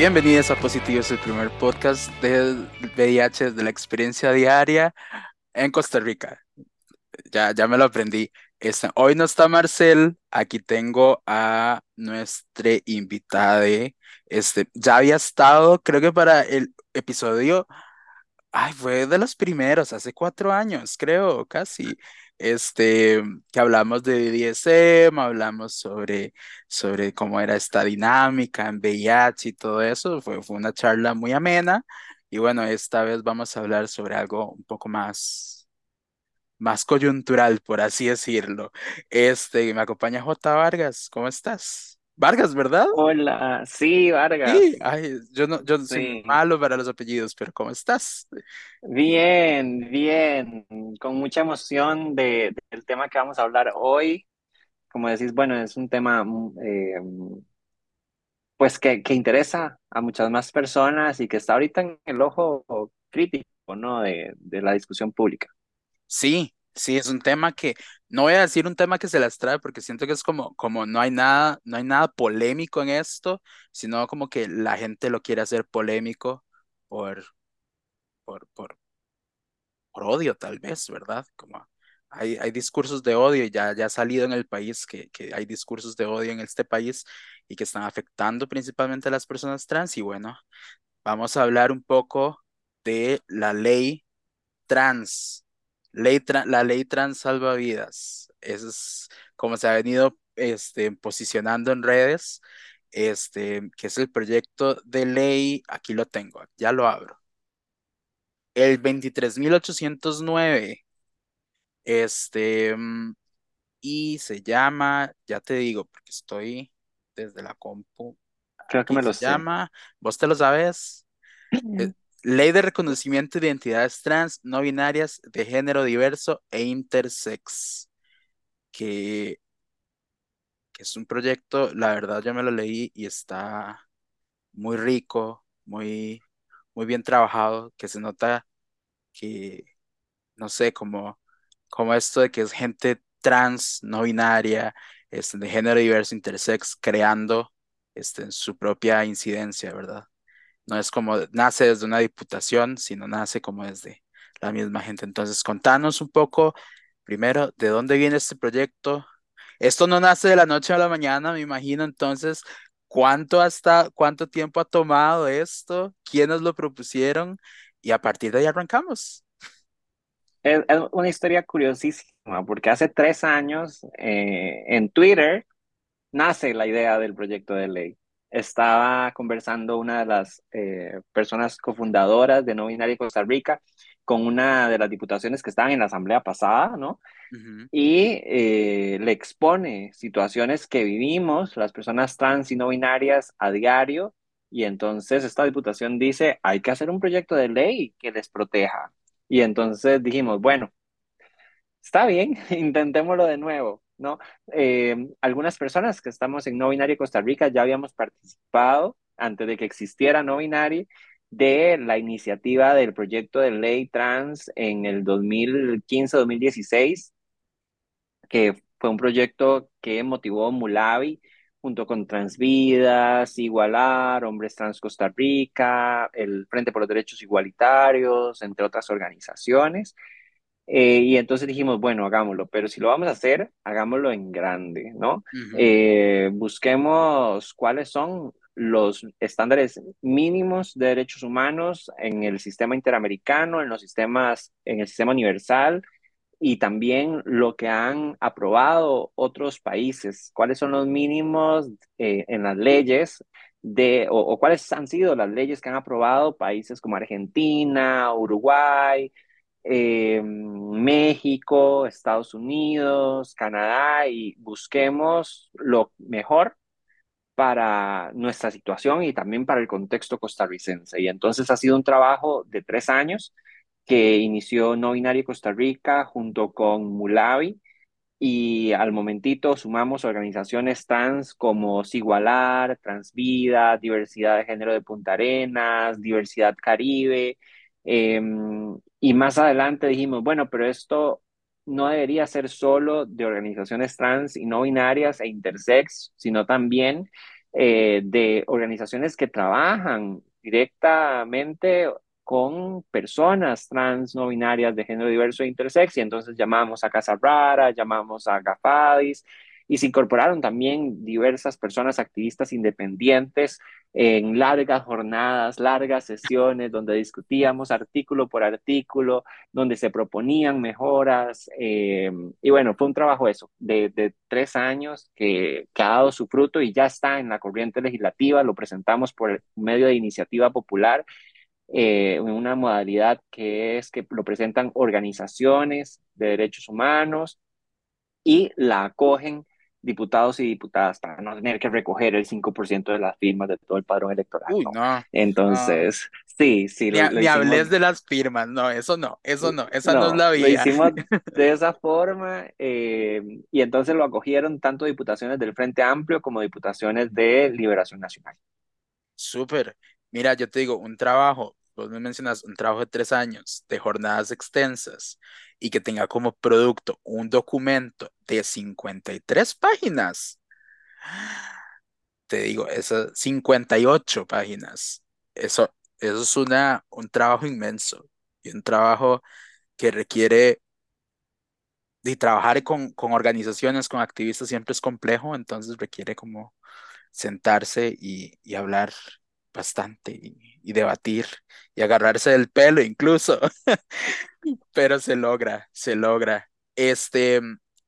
Bienvenidos a Positivos, el primer podcast del VIH de la experiencia diaria en Costa Rica. Ya, ya me lo aprendí. Este, hoy no está Marcel, aquí tengo a nuestra invitada. Este, ya había estado, creo que para el episodio, ay, fue de los primeros, hace cuatro años, creo, casi este, que hablamos de DSM, hablamos sobre, sobre cómo era esta dinámica en VIH y todo eso. Fue, fue una charla muy amena. Y bueno, esta vez vamos a hablar sobre algo un poco más, más coyuntural, por así decirlo. Este, me acompaña J. Vargas. ¿Cómo estás? Vargas, ¿verdad? Hola, sí, Vargas. Sí, ay, yo no, yo soy malo para los apellidos, pero ¿cómo estás? Bien, bien, con mucha emoción de, del tema que vamos a hablar hoy. Como decís, bueno, es un tema mm, eh, pues que, que interesa a muchas más personas y que está ahorita en el ojo crítico, ¿no? De, de la discusión pública. Sí, Sí, es un tema que, no voy a decir un tema que se las trae porque siento que es como, como no hay nada, no hay nada polémico en esto, sino como que la gente lo quiere hacer polémico por, por, por, por odio tal vez, ¿verdad? Como hay, hay discursos de odio ya, ya ha salido en el país que, que hay discursos de odio en este país y que están afectando principalmente a las personas trans y bueno, vamos a hablar un poco de la ley trans la ley trans salva vidas. Eso es como se ha venido este, posicionando en redes, este, que es el proyecto de ley, aquí lo tengo, ya lo abro. El 23.809, este, mm, y se llama, ya te digo, porque estoy desde la compu. Creo que me lo se llama, ¿vos te lo sabes? Ley de reconocimiento de identidades trans, no binarias, de género diverso e intersex. Que, que es un proyecto, la verdad yo me lo leí y está muy rico, muy, muy bien trabajado, que se nota que, no sé, como, como esto de que es gente trans, no binaria, este, de género diverso, intersex, creando este, en su propia incidencia, ¿verdad? No es como nace desde una diputación, sino nace como desde la misma gente. Entonces, contanos un poco, primero, de dónde viene este proyecto. Esto no nace de la noche a la mañana, me imagino. Entonces, ¿cuánto hasta cuánto tiempo ha tomado esto? ¿Quiénes lo propusieron? Y a partir de ahí arrancamos. Es, una historia curiosísima, porque hace tres años eh, en Twitter nace la idea del proyecto de ley estaba conversando una de las eh, personas cofundadoras de No Binaria Costa Rica con una de las diputaciones que estaban en la asamblea pasada, ¿no? Y eh, le expone situaciones que vivimos las personas trans y no binarias a diario. Y entonces esta diputación dice, hay que hacer un proyecto de ley que les proteja. Y entonces dijimos, bueno, está bien, intentémoslo de nuevo. ¿No? Eh, algunas personas que estamos en No Binaria Costa Rica ya habíamos participado antes de que existiera No Binaria de la iniciativa del proyecto de ley trans en el 2015-2016, que fue un proyecto que motivó Mulavi junto con Transvidas, Igualar, Hombres Trans Costa Rica, el Frente por los Derechos Igualitarios, entre otras organizaciones. Eh, y entonces dijimos, bueno, hagámoslo, pero si lo vamos a hacer, hagámoslo en grande, ¿no? Eh, busquemos cuáles son los estándares mínimos de derechos humanos en el sistema interamericano, en los sistemas, en el sistema universal y también lo que han aprobado otros países, cuáles son los mínimos eh, en las leyes de, o, o cuáles han sido las leyes que han aprobado países como Argentina, Uruguay, eh, México, Estados Unidos, Canadá y busquemos lo mejor para nuestra situación y también para el contexto costarricense. Y entonces ha sido un trabajo de tres años que inició No Binario Costa Rica junto con Mulavi y al momentito sumamos organizaciones trans como Sigualar, Transvida, Diversidad de Género de Punta Arenas, Diversidad Caribe, Em, y más adelante dijimos, bueno, pero esto no debería ser solo de organizaciones trans y no binarias e intersex, sino también eh, de organizaciones que trabajan directamente con personas trans, no binarias, de género diverso e intersex, y entonces llamamos a Casa Rara, llamamos a Gafadis, y se incorporaron también diversas personas activistas independientes en largas jornadas, largas sesiones donde discutíamos artículo por artículo, donde se proponían mejoras. Eh, y bueno, fue un trabajo eso, de, de tres años que, que, ha dado su fruto y ya está en la corriente legislativa, lo presentamos por medio de iniciativa popular. Eh, en una modalidad que es que lo presentan organizaciones de derechos humanos y la acogen diputados y diputadas para no tener que recoger el 5% de las firmas de todo el padrón electoral. Uy, no. Entonces, sí, sí. Ni, ni hables de las firmas, no, eso no, eso no, esa no, es la vía. Lo hicimos de esa forma eh, y entonces lo acogieron tanto diputaciones del Frente Amplio como diputaciones de Liberación Nacional. Súper. Mira, yo te digo, un trabajo, vos me mencionas, un trabajo de tres años, de jornadas extensas, y que tenga como producto un documento de 53 páginas. Te digo, esas 58 páginas. Eso, eso es una, un trabajo inmenso y un trabajo que requiere de trabajar con, con organizaciones, con activistas siempre es complejo, entonces requiere como sentarse y, y hablar bastante y, debatir y agarrarse del pelo incluso pero se logra, se logra. Este,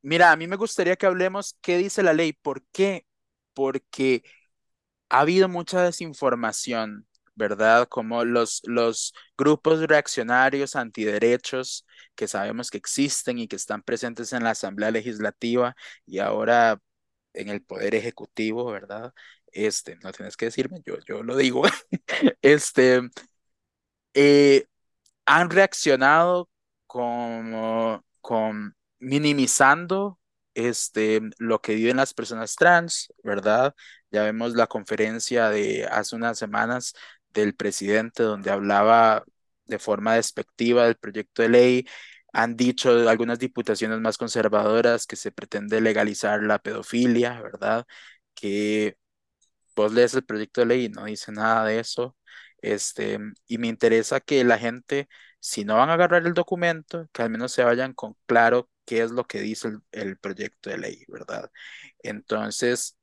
mira, a mí me gustaría que hablemos qué dice la ley. ¿Por qué? Porque ha habido mucha desinformación, ¿verdad? Como los, los grupos reaccionarios antiderechos que sabemos que existen y que están presentes en la Asamblea Legislativa y ahora en el Poder Ejecutivo, ¿verdad? Este, no tienes que decirme, yo, yo lo digo. este, eh, han reaccionado como con minimizando este, lo que viven las personas trans, ¿verdad? Ya vemos la conferencia de hace unas semanas del presidente donde hablaba de forma despectiva del proyecto de ley. Han dicho algunas diputaciones más conservadoras que se pretende legalizar la pedofilia, ¿verdad? Que vos lees el proyecto de ley y no dice nada de eso. Este, y me interesa que la gente, si no van a agarrar el documento, que al menos se vayan con claro qué es lo que dice el, proyecto de ley, ¿verdad? Entonces,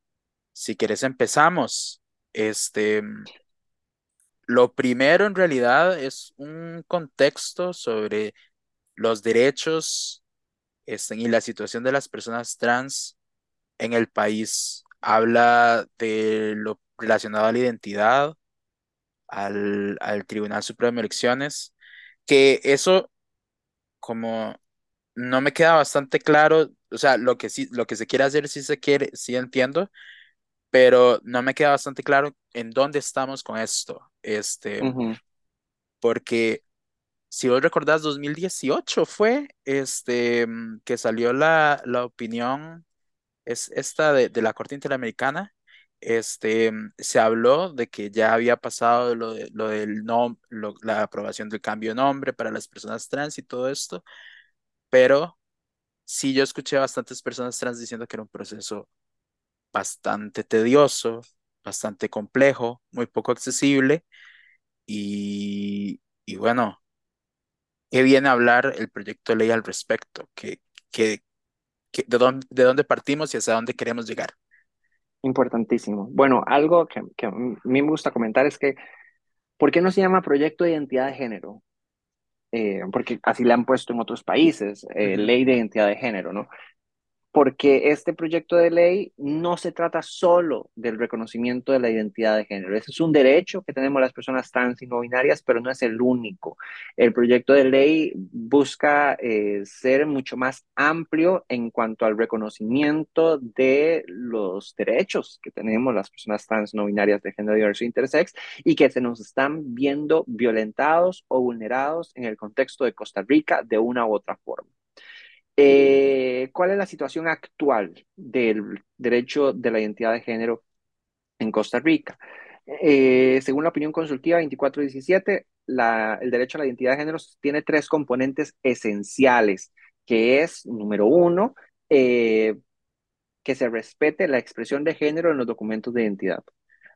si quieres empezamos. Este, lo primero en realidad es un contexto sobre los derechos este, y la situación de las personas trans en el país. Habla de lo relacionado a la identidad, al, al Tribunal Supremo de Elecciones, que eso como no me queda bastante claro, o sea, lo que sí, lo que se quiere hacer sí se quiere, sí entiendo, pero no me queda bastante claro en dónde estamos con esto. Este, porque si vos recordás, 2018 fue este que salió la, la opinión, es esta de, de la Corte Interamericana, este, se habló de que ya había pasado lo, de, lo del nom, la aprobación del cambio de nombre para las personas trans y todo esto, pero sí yo escuché a bastantes personas trans diciendo que era un proceso bastante tedioso, bastante complejo, muy poco accesible y, y bueno, ¿qué viene a hablar el proyecto de ley al respecto? ¿Qué, qué, qué, de, dónde, ¿De dónde partimos y hacia dónde queremos llegar? Importantísimo. Bueno, algo que, que, a mí me gusta comentar es que, ¿por qué no se llama proyecto de identidad de género? Eh, porque así le han puesto en otros países, eh, ley de identidad de género, ¿no? Porque este proyecto de ley no se trata solo del reconocimiento de la identidad de género. Ese es un derecho que tenemos las personas trans y no binarias, pero no es el único. El proyecto de ley busca eh, ser mucho más amplio en cuanto al reconocimiento de los derechos que tenemos las personas trans no binarias de género diverso e intersex y que se nos están viendo violentados o vulnerados en el contexto de Costa Rica de una u otra forma. Eh, ¿Cuál es la situación actual del derecho de la identidad de género en Costa Rica? Eh, según la opinión consultiva 2417, la, el derecho a la identidad de género tiene tres componentes esenciales, que es, número uno, eh, que se respete la expresión de género en los documentos de identidad.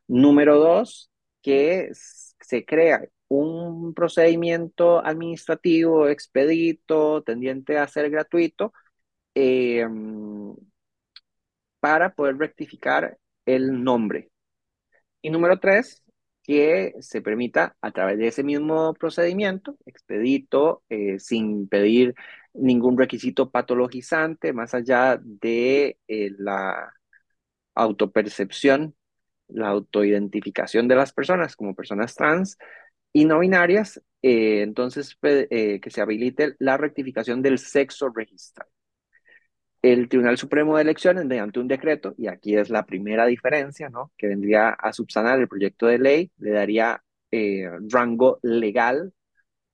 Número dos, que se crea un procedimiento administrativo expedito, tendiente a ser gratuito, eh, para poder rectificar el nombre. Y número tres, que se permita a través de ese mismo procedimiento, expedito, eh, sin pedir ningún requisito patologizante, más allá de eh, la autopercepción, la autoidentificación de las personas como personas trans y no binarias, eh, entonces que se habilite la rectificación del sexo registrado el Tribunal Supremo de Elecciones, mediante un decreto, y aquí es la primera diferencia, ¿no? Que vendría a subsanar el proyecto de ley, le daría eh, rango legal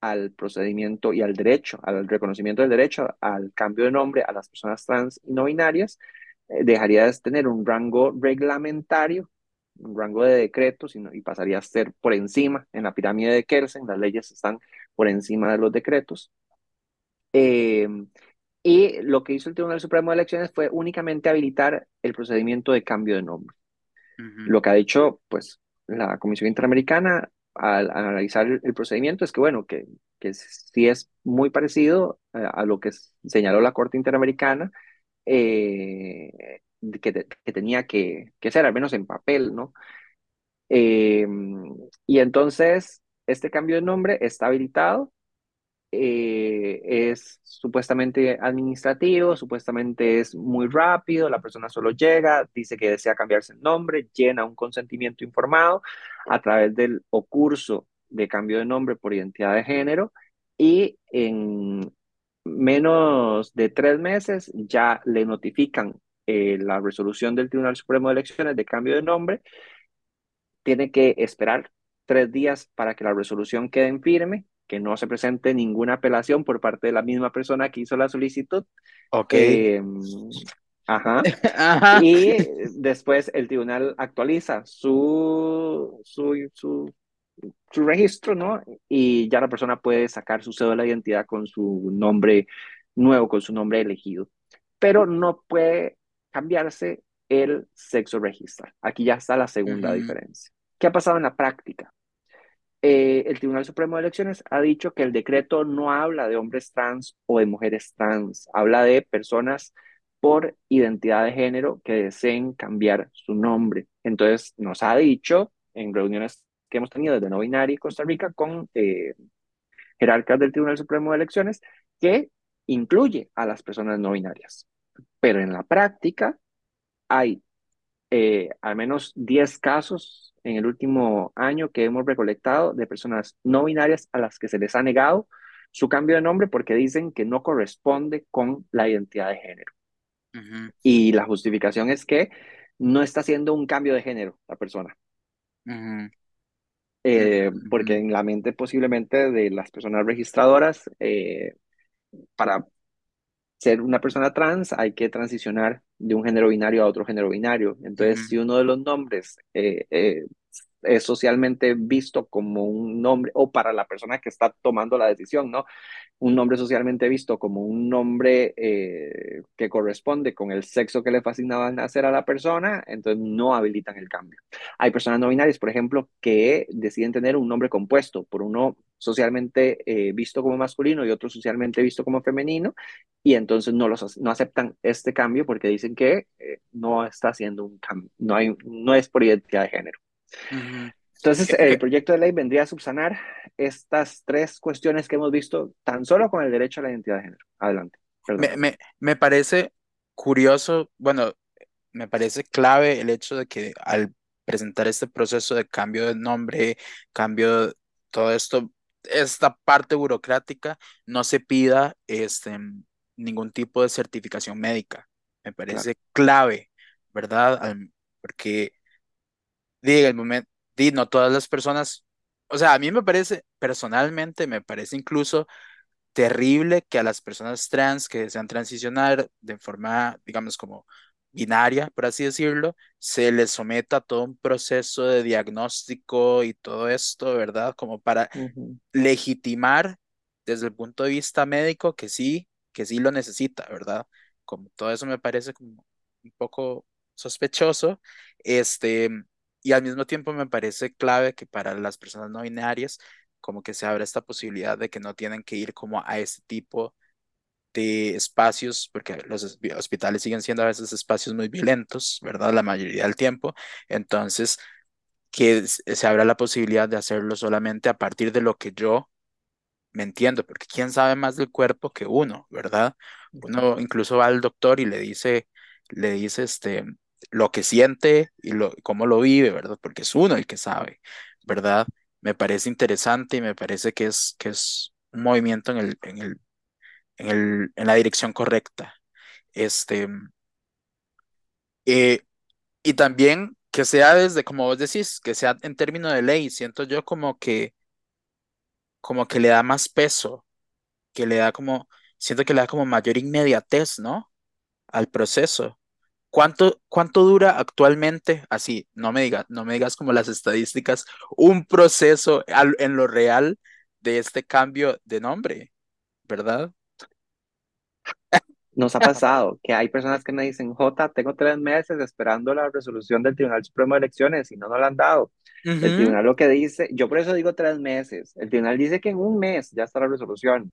al procedimiento y al derecho, al reconocimiento del derecho al cambio de nombre a las personas trans y no binarias, eh, dejaría de tener un rango reglamentario, un rango de decretos, y, y pasaría a ser por encima, en la pirámide de Kelsen, las leyes están por encima de los decretos. Eh, y lo que hizo el Tribunal Supremo de Elecciones fue únicamente habilitar el procedimiento de cambio de nombre. Lo que ha dicho, pues, la Comisión Interamericana al, analizar el, procedimiento es que, bueno, que, que sí es muy parecido a, lo que señaló la Corte Interamericana, eh, que, tenía que, que, ser, al menos en papel, ¿no? Eh, y entonces, este cambio de nombre está habilitado eh, es supuestamente administrativo, supuestamente es muy rápido, la persona solo llega, dice que desea cambiarse el nombre, llena un consentimiento informado a través del o curso de cambio de nombre por identidad de género y en menos de tres meses ya le notifican eh, la resolución del Tribunal Supremo de Elecciones de cambio de nombre. Tiene que esperar tres días para que la resolución quede en firme que no se presente ninguna apelación por parte de la misma persona que hizo la solicitud. Ok. Em, ajá. Y después el tribunal actualiza su, su, su, su, registro, ¿no? Y ya la persona puede sacar su cédula de identidad con su nombre nuevo, con su nombre elegido. Pero no puede cambiarse el sexo registral. Aquí ya está la segunda diferencia. ¿Qué ha pasado en la práctica? Eh, el Tribunal Supremo de Elecciones ha dicho que el decreto no habla de hombres trans o de mujeres trans, habla de personas por identidad de género que deseen cambiar su nombre. Entonces, nos ha dicho en reuniones que hemos tenido desde No Binaria y Costa Rica con eh, jerarcas del Tribunal Supremo de Elecciones que incluye a las personas no binarias. Pero en la práctica hay eh, al menos 10 casos en el último año que hemos recolectado de personas no binarias a las que se les ha negado su cambio de nombre porque dicen que no corresponde con la identidad de género. Y la justificación es que no está haciendo un cambio de género la persona. Eh, porque en la mente posiblemente de las personas registradoras, eh, para ser una persona trans hay que transicionar de un género binario a otro género binario. Entonces, si uno de los nombres eh, eh, es socialmente visto como un nombre, o para la persona que está tomando la decisión, ¿no? Un nombre socialmente visto como un nombre eh, que corresponde con el sexo que le fascinaba nacer a la persona, entonces no habilitan el cambio. Hay personas no binarias, por ejemplo, que deciden tener un nombre compuesto por uno socialmente eh, visto como masculino y otro socialmente visto como femenino, y entonces no, los, no aceptan este cambio porque dicen que eh, no está haciendo un cambio, no, hay, no es por identidad de género. Entonces, el proyecto de ley vendría a subsanar estas tres cuestiones que hemos visto tan solo con el derecho a la identidad de género. Adelante. Me, me, me, parece curioso, bueno, me parece clave el hecho de que al presentar este proceso de cambio de nombre, cambio, todo esto, esta parte burocrática, no se pida este, ningún tipo de certificación médica. Me parece clave, ¿verdad? Porque diga el momento, di, no todas las personas, o sea, a mí me parece, personalmente, me parece incluso terrible que a las personas trans que desean transicionar de forma, digamos, como binaria, por así decirlo, se les someta a todo un proceso de diagnóstico y todo esto, ¿verdad? Como para legitimar desde el punto de vista médico que sí, que sí lo necesita, ¿verdad? Como todo eso me parece como un poco sospechoso, este, y al mismo tiempo me parece clave que para las personas no binarias, como que se abra esta posibilidad de que no tienen que ir como a este tipo de espacios, porque los hospitales siguen siendo a veces espacios muy violentos, ¿verdad? La mayoría del tiempo. Entonces, que se abra la posibilidad de hacerlo solamente a partir de lo que yo me entiendo, porque quién sabe más del cuerpo que uno, ¿verdad? Uno incluso va al doctor y le dice, le dice este, lo que siente y lo, cómo lo vive, ¿verdad? Porque es uno el que sabe, ¿verdad? Me parece interesante y me parece que es, que es un movimiento en el, en el, en el, en la dirección correcta. Este, eh, y también que sea desde, como vos decís, que sea en términos de ley, siento yo como que, como que le da más peso, que le da como, siento que le da como mayor inmediatez, ¿no? Al proceso. ¿Cuánto, cuánto dura actualmente? Así, no me digas, no me digas como las estadísticas, un proceso en lo real de este cambio de nombre, ¿verdad? Nos ha pasado que hay personas que me dicen, J, tengo tres meses esperando la resolución del Tribunal Supremo de Elecciones y no nos la han dado. El tribunal lo que dice, yo por eso digo tres meses, el tribunal dice que en un mes ya está la resolución.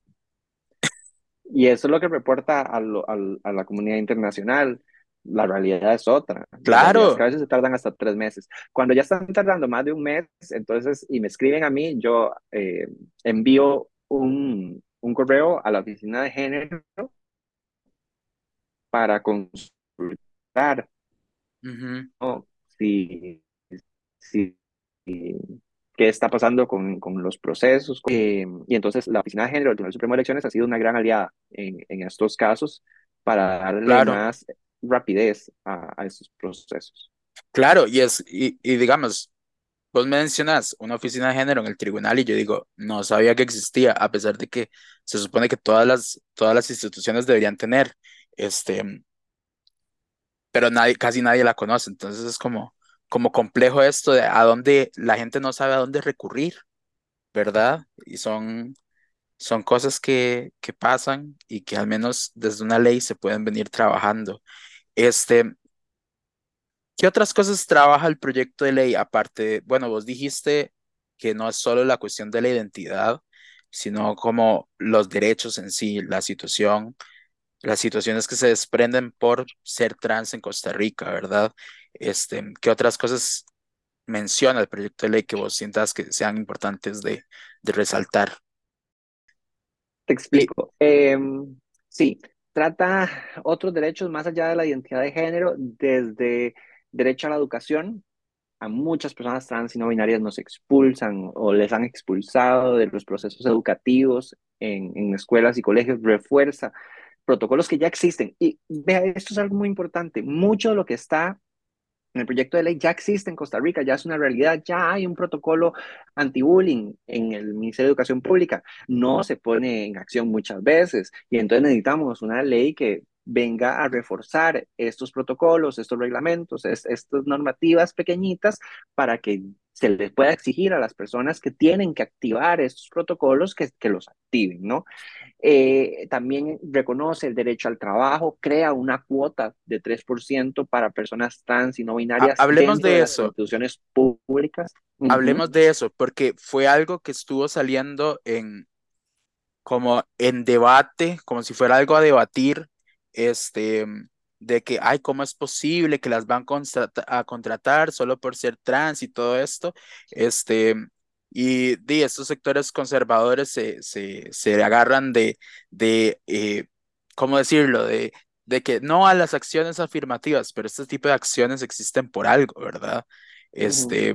Y eso es lo que reporta a, a, la comunidad internacional. La realidad es otra. Claro. a veces se tardan hasta tres meses. Cuando ya están tardando más de un mes, entonces, y me escriben a mí, yo eh, envío un, un correo a la oficina de género para consultar si, si, qué está pasando con, con los procesos. Eh, y entonces la Oficina de Género del Tribunal Supremo de Elecciones ha sido una gran aliada en, en estos casos para darle más rapidez a, a estos procesos. Claro, y, es, y, y digamos, Vos mencionas una oficina de género en el tribunal y yo digo, no sabía que existía, a pesar de que se supone que todas las, todas las instituciones deberían tener, este, pero nadie, casi nadie la conoce, entonces es como, como complejo esto de a dónde la gente no sabe a dónde recurrir, ¿verdad? Y son, son cosas que, que pasan y que al menos desde una ley se pueden venir trabajando. Este, ¿Qué otras cosas trabaja el proyecto de ley? Aparte, bueno, vos dijiste que no es solo la cuestión de la identidad, sino como los derechos en sí, la situación, las situaciones que se desprenden por ser trans en Costa Rica, ¿verdad? Este, ¿qué otras cosas menciona el proyecto de ley que vos sientas que sean importantes de, de resaltar? Te explico. Em, sí, trata otros derechos más allá de la identidad de género, desde derecho a la educación. A muchas personas trans y no binarias nos expulsan o les han expulsado de los procesos educativos en, en escuelas y colegios. Refuerza protocolos que ya existen. Y vea, esto es algo muy importante. Mucho de lo que está en el proyecto de ley ya existe en Costa Rica, ya es una realidad, ya hay un protocolo anti-bullying en el Ministerio de Educación Pública. No se pone en acción muchas veces y entonces necesitamos una ley que venga a reforzar estos protocolos, estos reglamentos, estas normativas pequeñitas para que se les pueda exigir a las personas que tienen que activar estos protocolos que, que los activen, ¿no? Eh, también reconoce el derecho al trabajo, crea una cuota de 3% para personas trans y no binarias. Hablemos de, eso. Las instituciones públicas. Hablemos de eso, porque fue algo que estuvo saliendo en como en debate, como si fuera algo a debatir este, de que, ay, ¿cómo es posible que las van a contratar solo por ser trans y todo esto? Este, y, de estos sectores conservadores se, se, se agarran de, de eh, ¿cómo decirlo? De, de que no a las acciones afirmativas, pero este tipo de acciones existen por algo, ¿verdad? Este,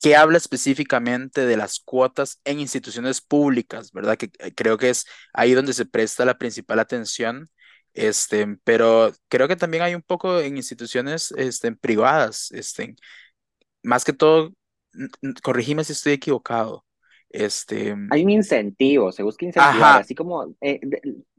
que habla específicamente de las cuotas en instituciones públicas, ¿verdad? Que eh, creo que es ahí donde se presta la principal atención este, pero creo que también hay un poco en instituciones este, privadas, este, más que todo, corregime si estoy equivocado. Este, hay un incentivo, se busca incentivar, así como eh,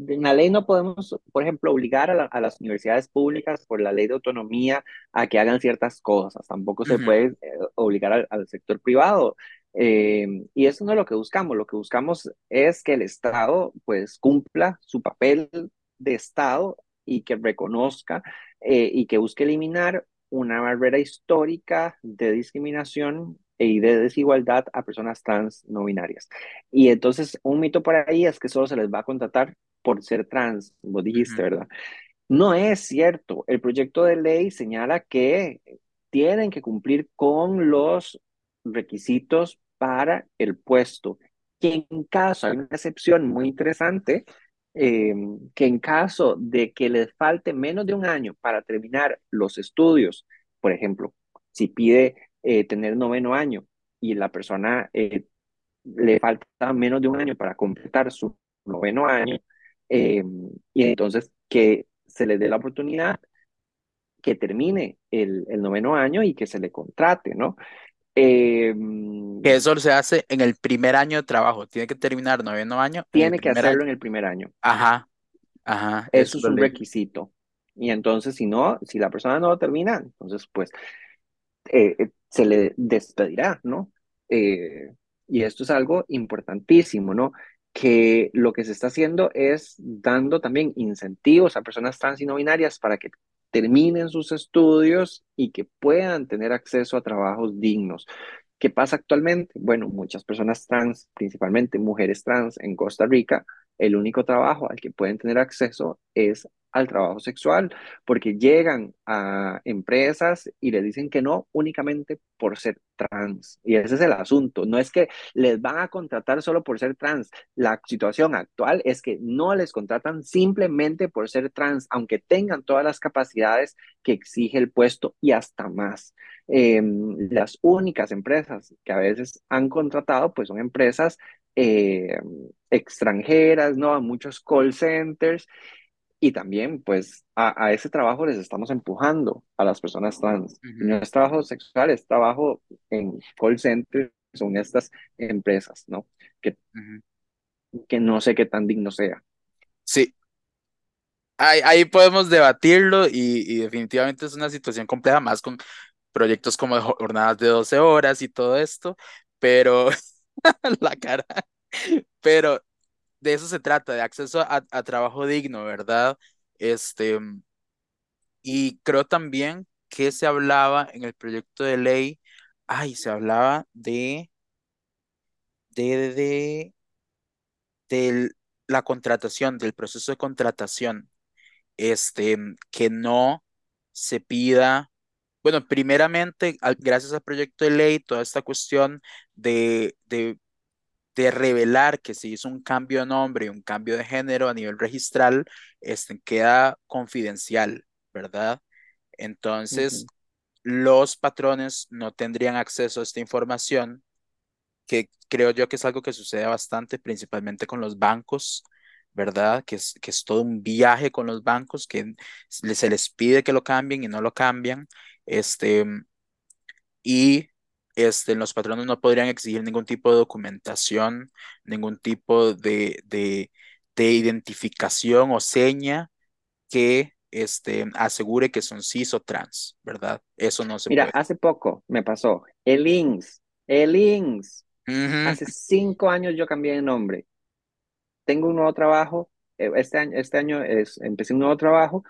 en la ley no podemos, por ejemplo, obligar a, las universidades públicas por la ley de autonomía a que hagan ciertas cosas, tampoco se puede eh, obligar al, sector privado. Eh, y eso no es lo que buscamos, lo que buscamos es que el Estado pues cumpla su papel de Estado y que reconozca eh, y que busque eliminar una barrera histórica de discriminación y de desigualdad a personas trans no binarias. Y entonces un mito por ahí es que solo se les va a contratar por ser trans, vos dijiste, ¿verdad? No es cierto. El proyecto de ley señala que tienen que cumplir con los requisitos para el puesto. Que en caso, hay una excepción muy interesante, eh, que en caso de que les falte menos de un año para terminar los estudios, por ejemplo, si pide eh, tener noveno año y la persona eh, le falta menos de un año para completar su noveno año, y entonces que se le dé la oportunidad que termine el, el noveno año y que se le contrate, ¿no? Que eso se hace en el primer año de trabajo, tiene que terminar noveno año. Tiene que hacerlo en el primer año. Ajá, ajá. Eso, es un requisito. Y entonces, si no, si la persona no lo termina, entonces, pues, eh, eh, se le despedirá, ¿no? Eh, y esto es algo importantísimo, ¿no? Que lo que se está haciendo es dando también incentivos a personas trans y no binarias para que terminen sus estudios y que puedan tener acceso a trabajos dignos. ¿Qué pasa actualmente? Bueno, muchas personas trans, principalmente mujeres trans en Costa Rica, el único trabajo al que pueden tener acceso es al trabajo sexual, porque llegan a empresas y le dicen que no únicamente por ser trans. Y ese es el asunto. No es que les van a contratar solo por ser trans. La situación actual es que no les contratan simplemente por ser trans, aunque tengan todas las capacidades que exige el puesto y hasta más. Em, las únicas empresas que a veces han contratado, pues son empresas eh, extranjeras, ¿no? A muchos call centers y también, pues, a, ese trabajo les estamos empujando a las personas trans. No es trabajo sexual, es trabajo en call centers, son estas empresas, ¿no? Que, que no sé qué tan digno sea. Sí. Ahí, ahí podemos debatirlo y, y, definitivamente es una situación compleja, más con proyectos como jornadas de 12 horas y todo esto, pero la cara, pero de eso se trata, de acceso a, trabajo digno, ¿verdad? Este, y creo también que se hablaba en el proyecto de ley, ay, se hablaba de, de, de, de la contratación, del proceso de contratación, este, que no se pida, bueno, primeramente, gracias al proyecto de ley, toda esta cuestión de, de de revelar que se hizo un cambio de nombre y un cambio de género a nivel registral, este, queda confidencial, ¿verdad? Entonces, los patrones no tendrían acceso a esta información, que creo yo que es algo que sucede bastante, principalmente con los bancos, ¿verdad? Que es, que es todo un viaje con los bancos, que se les pide que lo cambien y no lo cambian. Este, y este, los patronos no podrían exigir ningún tipo de documentación, ningún tipo de, de, identificación o seña que este, asegure que son cis o trans, ¿verdad? Eso no se Mira, hace poco me pasó el INS, el INS. Hace cinco años yo cambié de nombre. Tengo un nuevo trabajo. Eh, este año, este año es, empecé un nuevo trabajo.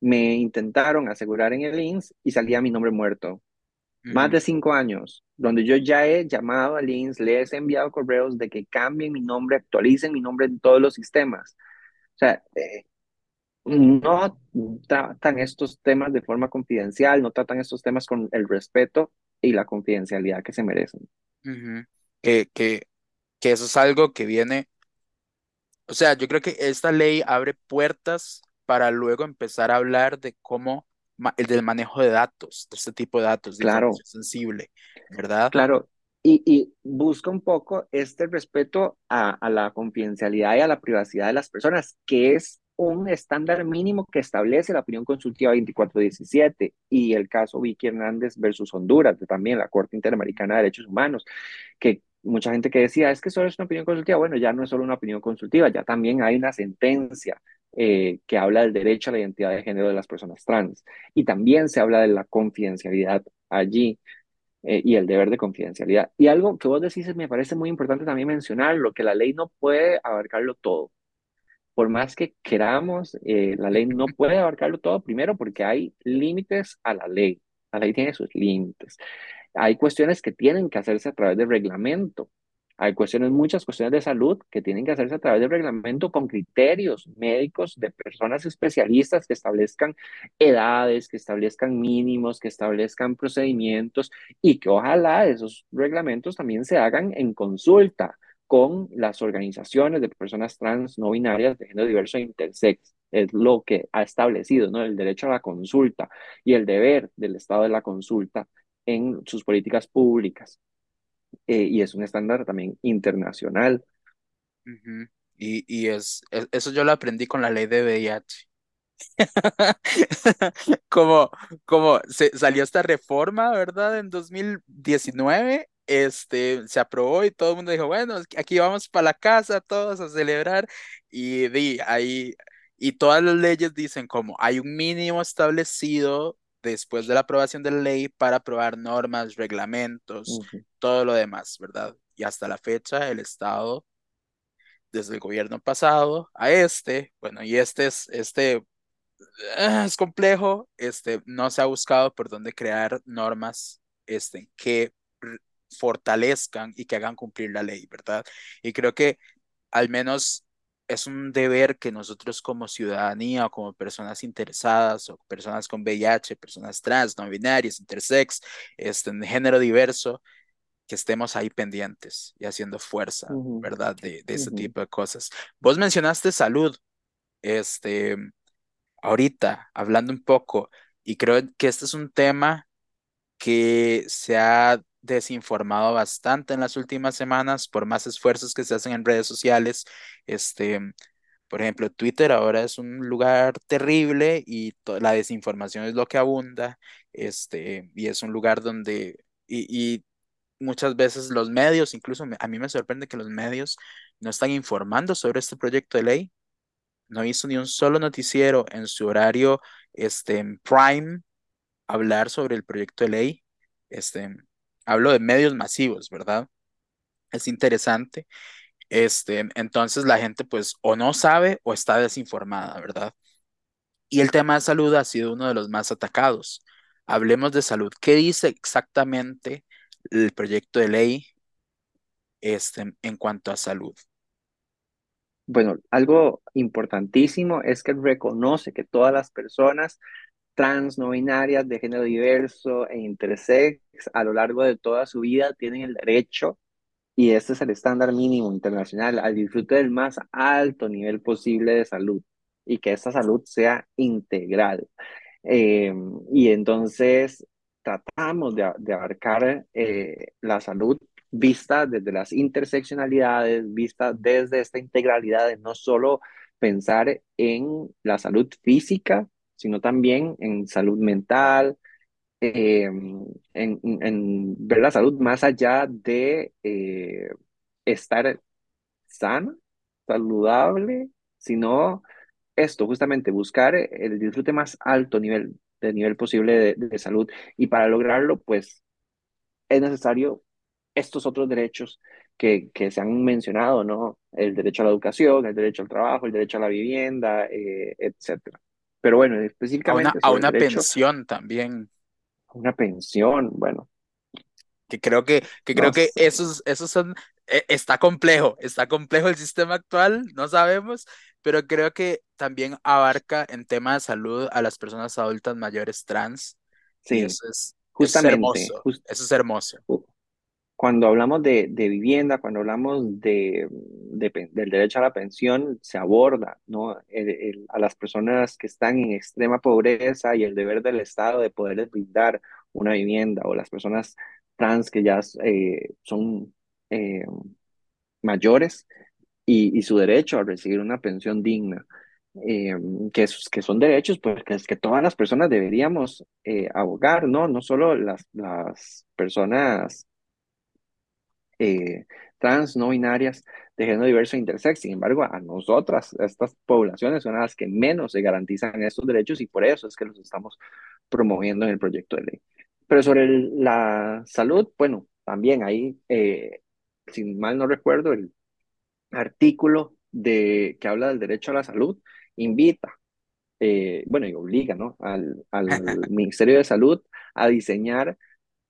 Me intentaron asegurar en el INS y salía mi nombre muerto más de cinco años, donde yo ya he llamado a Lins, les he enviado correos de que cambien mi nombre, actualicen mi nombre en todos los sistemas. O sea, eh, no tratan estos temas de forma confidencial, no tratan estos temas con el respeto y la confidencialidad que se merecen. que, que, que eso es algo que viene, o sea, yo creo que esta ley abre puertas para luego empezar a hablar de cómo el del manejo de datos, de este tipo de datos, de claro. sensible, ¿verdad? Claro, y, y, busca un poco este respeto a, a, la confidencialidad y a la privacidad de las personas, que es un estándar mínimo que establece la opinión consultiva 2417 y el caso Vicky Hernández versus Honduras, de también la Corte Interamericana de Derechos Humanos, que mucha gente que decía, es que solo es una opinión consultiva, bueno, ya no es solo una opinión consultiva, ya también hay una sentencia eh, que habla del derecho a la identidad de género de las personas trans. Y también se habla de la confidencialidad allí eh, y el deber de confidencialidad. Y algo que vos decís me parece muy importante también mencionar, lo que la ley no puede abarcarlo todo. por más que queramos, eh, la ley no puede abarcarlo todo, primero porque hay límites a la ley. La ley tiene sus límites. Hay cuestiones que tienen que hacerse a través del reglamento. Hay cuestiones, muchas cuestiones de salud que tienen que hacerse a través del reglamento con criterios médicos de personas especialistas que establezcan edades, que establezcan mínimos, que establezcan procedimientos y que ojalá esos reglamentos también se hagan en consulta con las organizaciones de personas trans no binarias de género diverso e intersex. Es lo que ha establecido, ¿no? El derecho a la consulta y el deber del Estado de la consulta en sus políticas públicas. Eh, y es un estándar también internacional. y, y es, eso yo lo aprendí con la ley de VIH. como, como se salió esta reforma, ¿verdad? En 2019, este, se aprobó y todo el mundo dijo, bueno, aquí vamos para la casa todos a celebrar y di, ahí, y todas las leyes dicen como hay un mínimo establecido después de la aprobación de la ley para aprobar normas, reglamentos, todo lo demás, ¿verdad? Y hasta la fecha el Estado, desde el gobierno pasado a este, bueno, y este es, este ah, es complejo, este, no se ha buscado por dónde crear normas este, que fortalezcan y que hagan cumplir la ley, ¿verdad? Y creo que al menos es un deber que nosotros como ciudadanía o como personas interesadas o personas con VIH, personas trans, no binarias, intersex, este, en género diverso, que estemos ahí pendientes y haciendo fuerza, ¿verdad? De, de ese tipo de cosas. Vos mencionaste salud, este, ahorita, hablando un poco, y creo que este es un tema que se ha desinformado bastante en las últimas semanas por más esfuerzos que se hacen en redes sociales. Este, por ejemplo, Twitter ahora es un lugar terrible y la desinformación es lo que abunda. Este, y es un lugar donde, y, y muchas veces los medios, incluso a mí me sorprende que los medios no están informando sobre este proyecto de ley. No hizo ni un solo noticiero en su horario este, en Prime hablar sobre el proyecto de ley. Este, hablo de medios masivos, ¿verdad? Es interesante. Este, entonces la gente pues o no sabe o está desinformada, ¿verdad? Y el tema de salud ha sido uno de los más atacados. Hablemos de salud. ¿Qué dice exactamente el proyecto de ley este, en cuanto a salud? Bueno, algo importantísimo es que reconoce que todas las personas trans, no binarias, de género diverso e intersex a lo largo de toda su vida tienen el derecho, y este es el estándar mínimo internacional, al disfrute del más alto nivel posible de salud y que esta salud sea integral. Eh, y entonces tratamos de, abarcar eh, la salud vista desde las interseccionalidades, vista desde esta integralidad de no solo pensar en la salud física, sino también en salud mental, em, en, ver la salud más allá de eh, estar sana, saludable, sino esto, justamente buscar el disfrute más alto nivel, de nivel posible de, salud. Y para lograrlo, pues es necesario estos otros derechos que, que, se han mencionado, ¿no? El derecho a la educación, el derecho al trabajo, el derecho a la vivienda, eh, etcétera. Pero bueno, específicamente. A una, pensión también. Una pensión, bueno. Que creo que, que creo que esos, esos son. E, está complejo, está complejo el sistema actual, no sabemos, pero creo que también abarca en tema de salud a las personas adultas mayores trans. Sí, eso es, justamente, hermoso. eso es hermoso cuando hablamos de, vivienda, cuando hablamos de, del derecho a la pensión, se aborda a las personas que están en extrema pobreza y el deber del Estado de poderles brindar una vivienda, o las personas trans que ya eh, son eh, mayores y, su derecho a recibir una pensión digna. Eh, que, son derechos pues, que, que todas las personas deberíamos abogar, ¿no? No solo las personas eh, trans, no binarias, de género diverso e intersex. Sin embargo, a nosotras, estas poblaciones son las que menos se garantizan estos derechos y por eso es que los estamos promoviendo en el proyecto de ley. Pero sobre la salud, bueno, también ahí, eh, si mal no recuerdo, el artículo de, que habla del derecho a la salud, invita, eh, bueno, y obliga, ¿no? Al, al Ministerio de Salud a diseñar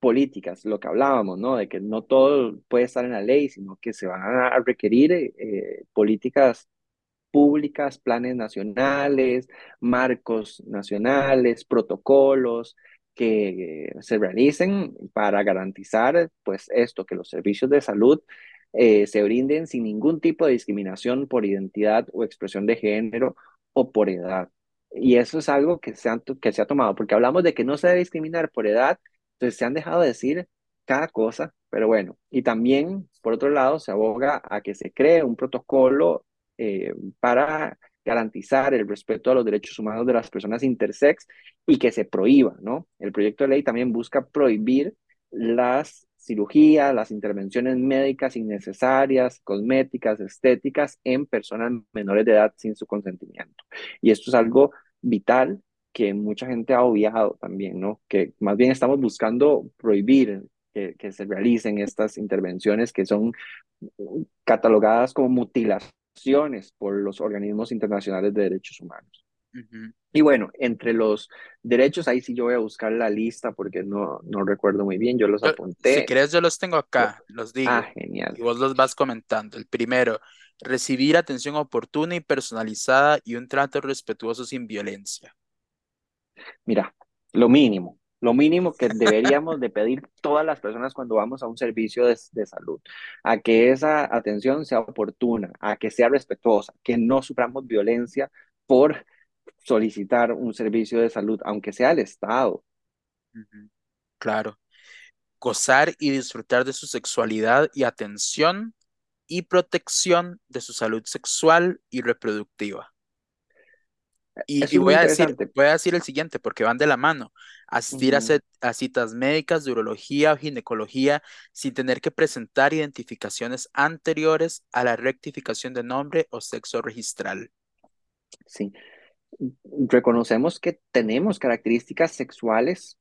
políticas, lo que hablábamos, ¿no? De que no todo puede estar en la ley, sino que se van a requerir eh, políticas públicas, planes nacionales, marcos nacionales, protocolos que se realicen para garantizar, pues, esto, que los servicios de salud eh, se brinden sin ningún tipo de discriminación por identidad o expresión de género o por edad. Y eso es algo que se, que se ha tomado, porque hablamos de que no se debe discriminar por edad, entonces se han dejado de decir cada cosa, pero bueno, y también, por otro lado, se aboga a que se cree un protocolo eh, para garantizar el respeto a los derechos humanos de las personas intersex y que se prohíba, ¿no? El proyecto de ley también busca prohibir las cirugías, las intervenciones médicas innecesarias, cosméticas, estéticas en personas menores de edad sin su consentimiento. Y esto es algo vital que mucha gente ha obviado también, ¿no? Que más bien estamos buscando prohibir que, que se realicen estas intervenciones que son catalogadas como mutilaciones por los organismos internacionales de derechos humanos. Y bueno, entre los derechos, ahí sí yo voy a buscar la lista porque no, no recuerdo muy bien, yo los apunté. Si quieres, yo los tengo acá, los digo. Ah, genial. Y vos los vas comentando. El primero, recibir atención oportuna y personalizada y un trato respetuoso sin violencia. Mira, lo mínimo, lo mínimo que deberíamos de pedir todas las personas cuando vamos a un servicio de, de, salud, a que esa atención sea oportuna, a que sea respetuosa, que no suframos violencia por solicitar un servicio de salud, aunque sea el Estado. Claro. Gozar y disfrutar de su sexualidad y atención y protección de su salud sexual y reproductiva. Y, voy, a decir, voy a decir el siguiente, porque van de la mano. Asistir a, a, citas médicas de urología o ginecología sin tener que presentar identificaciones anteriores a la rectificación de nombre o sexo registral. Sí. Reconocemos que tenemos características sexuales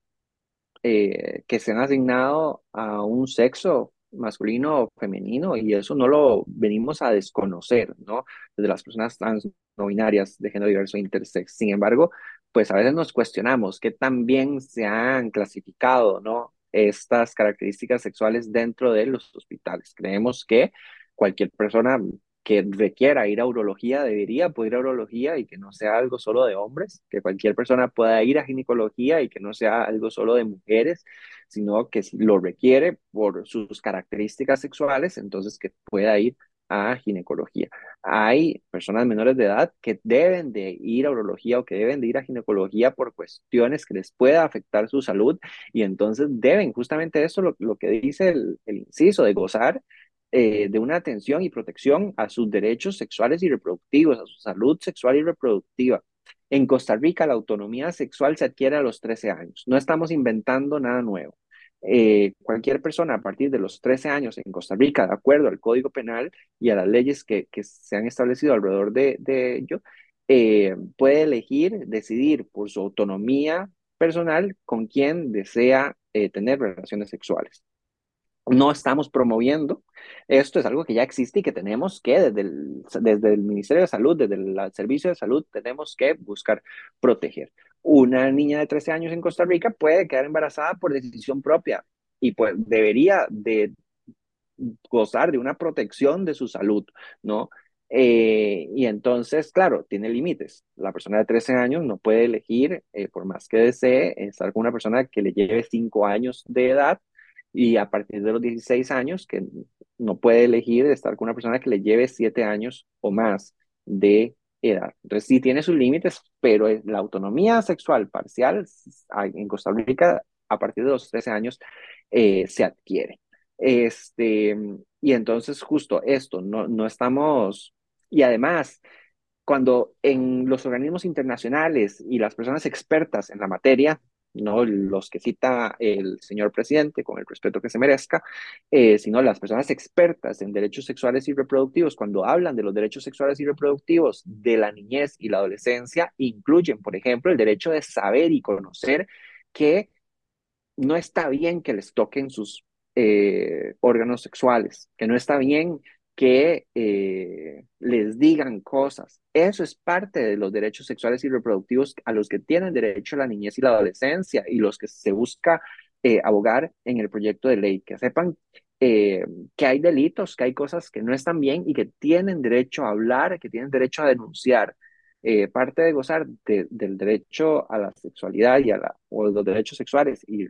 eh, que se han asignado a un sexo masculino o femenino y eso no lo venimos a desconocer, ¿no? Desde las personas trans no binarias de género diverso intersex. Sin embargo, pues a veces nos cuestionamos qué tan bien se han clasificado, ¿no? Estas características sexuales dentro de los hospitales. Creemos que cualquier persona que requiera ir a urología debería poder ir a urología y que no sea algo solo de hombres, que cualquier persona pueda ir a ginecología y que no sea algo solo de mujeres, sino que lo requiere por sus características sexuales, entonces que pueda ir a ginecología. Hay personas menores de edad que deben de ir a urología o que deben de ir a ginecología por cuestiones que les pueda afectar su salud y entonces deben justamente eso, lo, lo que dice el, el inciso, de gozar eh, de una atención y protección a sus derechos sexuales y reproductivos, a su salud sexual y reproductiva. En Costa Rica la autonomía sexual se adquiere a los 13 años. No estamos inventando nada nuevo. Eh, cualquier persona a partir de los 13 años en Costa Rica, de acuerdo al Código Penal y a las leyes que, que se han establecido alrededor de, ello, eh, puede elegir, decidir por su autonomía personal con quién desea tener relaciones sexuales no estamos promoviendo. Esto es algo que ya existe y que tenemos que, desde el, desde el Ministerio de Salud, desde el Servicio de Salud, tenemos que buscar proteger. Una niña de 13 años en Costa Rica puede quedar embarazada por decisión propia y pues debería de gozar de una protección de su salud, ¿no? Eh, y entonces, claro, tiene límites. La persona de 13 años no puede elegir, eh, por más que desee, estar con una persona que le lleve 5 años de edad y a partir de los 16 años, que no puede elegir estar con una persona que le lleve 7 años o más de edad. Entonces sí tiene sus límites, pero la autonomía sexual parcial en Costa Rica a partir de los 13 años eh, se adquiere. Este, y entonces justo esto, no, no estamos, y además, cuando en los organismos internacionales y las personas expertas en la materia no los que cita el señor presidente con el respeto que se merezca, eh, sino las personas expertas en derechos sexuales y reproductivos, cuando hablan de los derechos sexuales y reproductivos de la niñez y la adolescencia, incluyen, por ejemplo, el derecho de saber y conocer que no está bien que les toquen sus eh, órganos sexuales, que no está bien que eh, les digan cosas. Eso es parte de los derechos sexuales y reproductivos a los que tienen derecho la niñez y la adolescencia y los que se busca eh, abogar en el proyecto de ley, que sepan eh, que hay delitos, que hay cosas que no están bien y que tienen derecho a hablar, que tienen derecho a denunciar. parte de gozar del derecho a la sexualidad y a los derechos sexuales y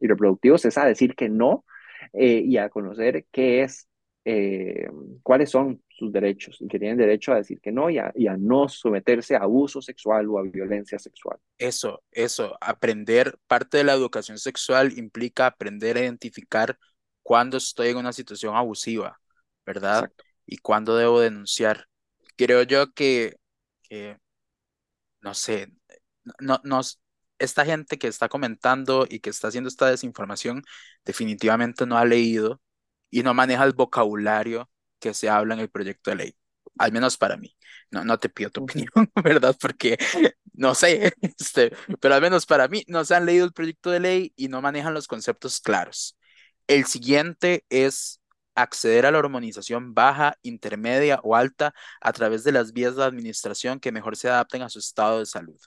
reproductivos es a decir que no y a conocer qué es eh, cuáles son sus derechos y que tienen derecho a decir que no y a, y a, no someterse a abuso sexual o a violencia sexual. Eso, eso, aprender, parte de la educación sexual implica aprender a identificar cuándo estoy en una situación abusiva, ¿verdad? Exacto. Y cuándo debo denunciar. Creo yo que, que no sé, no, nos, esta gente que está comentando y que está haciendo esta desinformación definitivamente no ha leído y no maneja el vocabulario que se habla en el proyecto de ley, al menos para mí. No, no te pido tu opinión, ¿verdad? Porque no sé, este, pero al menos para mí no se han leído el proyecto de ley y no manejan los conceptos claros. El siguiente es acceder a la hormonización baja, intermedia o alta a través de las vías de administración que mejor se adapten a su estado de salud.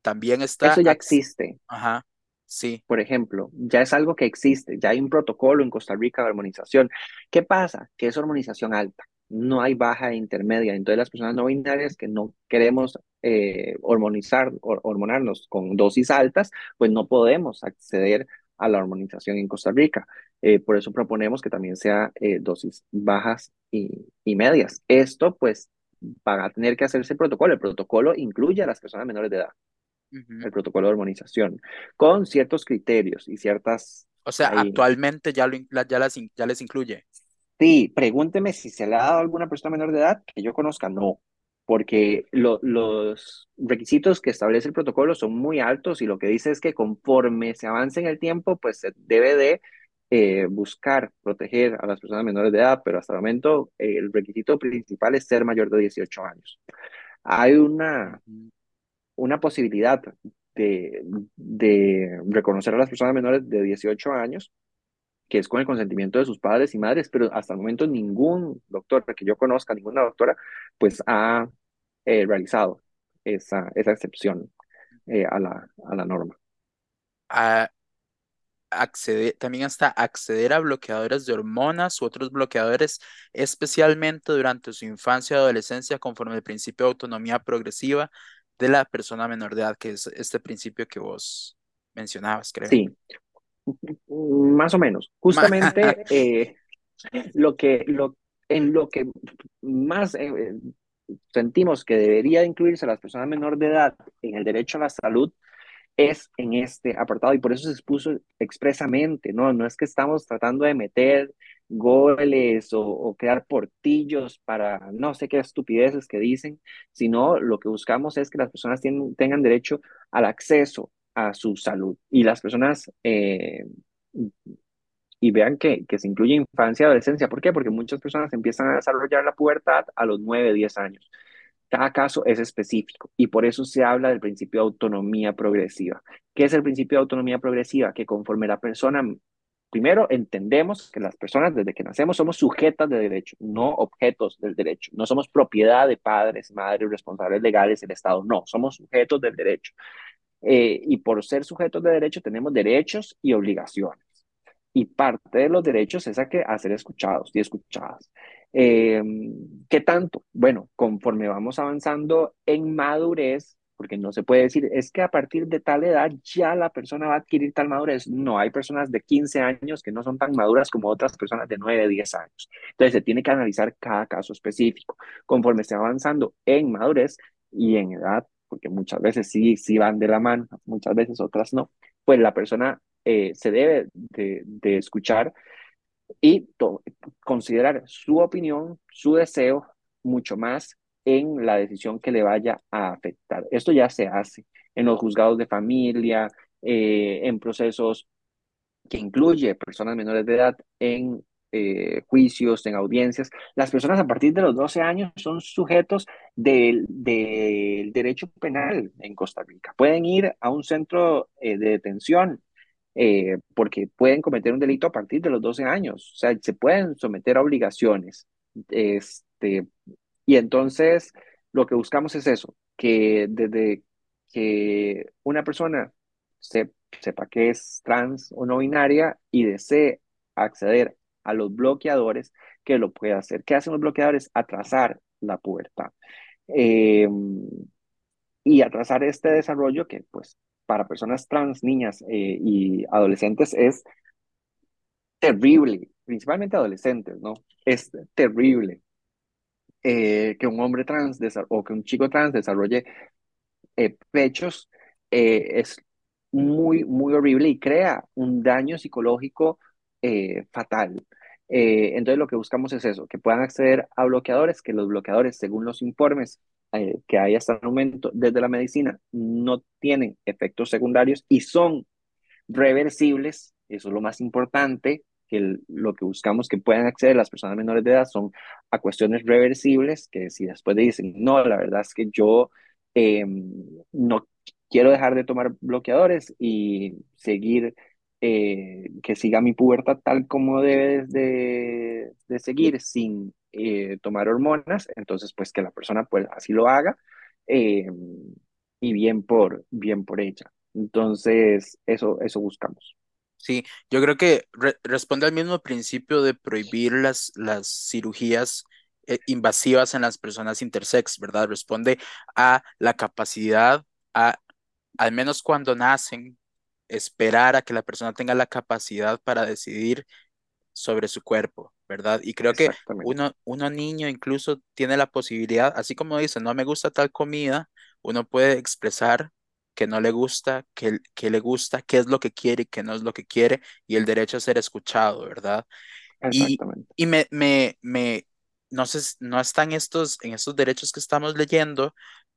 También está... Eso ya existe. Ajá. Sí. Por ejemplo, ya es algo que existe, ya hay un protocolo en Costa Rica de hormonización. ¿Qué pasa? Que es hormonización alta, no hay baja e intermedia. Entonces las personas no binarias que no queremos eh, hormonizar, hormonarnos con dosis altas, pues no podemos acceder a la hormonización en Costa Rica. Eh, por eso proponemos que también sea eh, dosis bajas y, y medias. Esto pues va a tener que hacerse el protocolo. El protocolo incluye a las personas menores de edad el protocolo de hormonización, con ciertos criterios y ciertas... O sea, actualmente ya, lo, ya, las, ya les incluye. Sí, pregúnteme si se le ha dado a alguna persona menor de edad que yo conozca, no, porque los requisitos que establece el protocolo son muy altos y lo que dice es que conforme se avance en el tiempo, pues se debe de eh, buscar proteger a las personas menores de edad, pero hasta el momento el requisito principal es ser mayor de 18 años. Hay una, una posibilidad de, reconocer a las personas menores de 18 años, que es con el consentimiento de sus padres y madres, pero hasta el momento ningún doctor que yo conozca, ninguna doctora, pues ha eh, realizado esa, esa excepción eh, a, la, a la norma. A acceder, también hasta acceder a bloqueadores de hormonas u otros bloqueadores, especialmente durante su infancia y adolescencia, conforme el principio de autonomía progresiva de la persona menor de edad, que es este principio que vos mencionabas, creo. Sí, más o menos. Justamente eh, lo que, lo, en lo que más eh, sentimos que debería incluirse a las personas menor de edad en el derecho a la salud es en este apartado y por eso se expuso expresamente, ¿no? No es que estamos tratando de meter goles o, crear portillos para no sé qué estupideces que dicen, sino lo que buscamos es que las personas tengan derecho al acceso a su salud y las personas eh, y vean que, que se incluye infancia y adolescencia. ¿Por qué? Porque muchas personas empiezan a desarrollar la pubertad a los 9, 10 años. Cada caso es específico y por eso se habla del principio de autonomía progresiva. ¿Qué es el principio de autonomía progresiva? Que conforme la persona, primero entendemos que las personas desde que nacemos somos sujetas de derecho, no objetos del derecho. No somos propiedad de padres, madres, responsables legales del Estado. No, somos sujetos del derecho. Eh, y por ser sujetos de derecho tenemos derechos y obligaciones. Y parte de los derechos es a, que, ser escuchados y escuchadas. Eh, ¿Qué tanto? Bueno, conforme vamos avanzando en madurez, porque no se puede decir, es que a partir de tal edad ya la persona va a adquirir tal madurez. No, hay personas de 15 años que no son tan maduras como otras personas de 9, 10 años. Entonces se tiene que analizar cada caso específico. Conforme se va avanzando en madurez y en edad, porque muchas veces sí, sí van de la mano, muchas veces otras no, pues la persona eh, se debe de, de escuchar y considerar su opinión, su deseo, mucho más en la decisión que le vaya a afectar. Esto ya se hace en los juzgados de familia, eh, en procesos que incluye personas menores de edad en eh, juicios, en audiencias. Las personas a partir de los 12 años son sujetos del, derecho penal en Costa Rica. Pueden ir a un centro eh, de detención porque pueden cometer un delito a partir de los 12 años, o sea, se pueden someter a obligaciones Este, y entonces lo que buscamos es eso, que desde que una persona se, sepa que es trans o no binaria y desee acceder a los bloqueadores, que lo pueda hacer. ¿Qué hacen los bloqueadores? Atrasar la pubertad. Eh, y atrasar este desarrollo que, pues, para personas trans, niñas eh, y adolescentes es terrible, principalmente adolescentes, ¿no? Es terrible eh, que un hombre trans o que un chico trans desarrolle eh, pechos eh, es muy, muy horrible y crea un daño psicológico fatal. entonces lo que buscamos es eso, que puedan acceder a bloqueadores, que los bloqueadores, según los informes que hay hasta el momento desde la medicina, no tienen efectos secundarios y son reversibles, eso es lo más importante, que lo que buscamos que puedan acceder las personas menores de edad son a cuestiones reversibles, que si después dicen, no, la verdad es que yo eh, no quiero dejar de tomar bloqueadores y seguir, eh, que siga mi pubertad tal como debe de, de seguir sin eh, tomar hormonas, entonces pues que la persona pues así lo haga y bien por, bien por ella. Entonces, eso, eso buscamos. Sí, yo creo que responde al mismo principio de prohibir las, las cirugías eh, invasivas en las personas intersex, ¿verdad? Responde a la capacidad, a, al menos cuando nacen, esperar a que la persona tenga la capacidad para decidir sobre su cuerpo, ¿verdad? Y creo que uno, uno niño incluso tiene la posibilidad, así como dice, no me gusta tal comida, uno puede expresar que no le gusta, que, que le gusta, qué es lo que quiere y qué no es lo que quiere, y el derecho a ser escuchado, ¿verdad? Y, y me, me, me, no sé, no están estos, en estos derechos que estamos leyendo,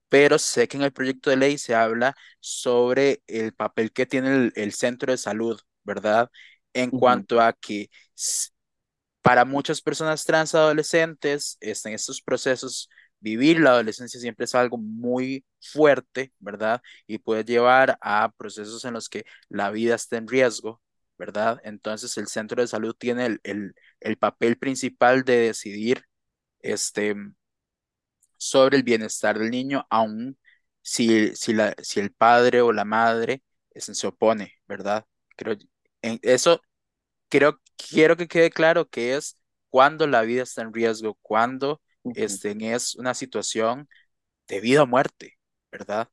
pero sé que en el proyecto de ley se habla sobre el papel que tiene el, centro de salud, ¿verdad? En cuanto a que para muchas personas trans adolescentes, en estos procesos vivir la adolescencia siempre es algo muy fuerte, ¿verdad? Y puede llevar a procesos en los que la vida está en riesgo, ¿verdad? Entonces el centro de salud tiene el, el, papel principal de decidir este, sobre el bienestar del niño, aun si, si, la, si el padre o la madre se opone, ¿verdad? Creo, en eso creo, quiero que quede claro que es cuando la vida está en riesgo, cuando este, es una situación de vida o muerte, ¿verdad?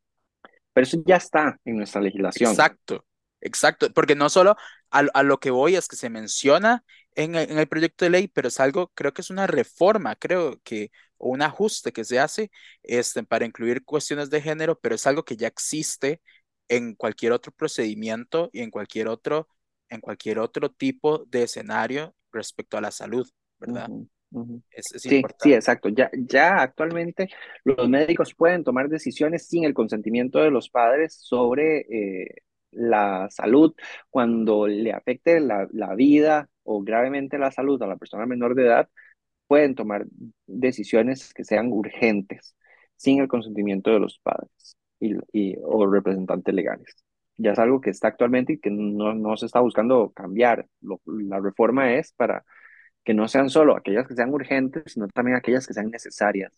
Pero eso ya está en nuestra legislación. Exacto, exacto, porque no solo a, lo que voy es que se menciona en el, en el, proyecto de ley, pero es algo, creo que es una reforma, creo que, o un ajuste que se hace este, para incluir cuestiones de género, pero es algo que ya existe en cualquier otro procedimiento y en cualquier otro, en cualquier otro tipo de escenario respecto a la salud, ¿verdad? Sí, sí, exacto. Ya, ya actualmente los médicos pueden tomar decisiones sin el consentimiento de los padres sobre eh, la salud cuando le afecte la, la, vida o gravemente la salud a la persona menor de edad, pueden tomar decisiones que sean urgentes sin el consentimiento de los padres y, y o representantes legales. Ya es algo que está actualmente y que no, no se está buscando cambiar. la reforma es para que no sean solo aquellas que sean urgentes, sino también aquellas que sean necesarias.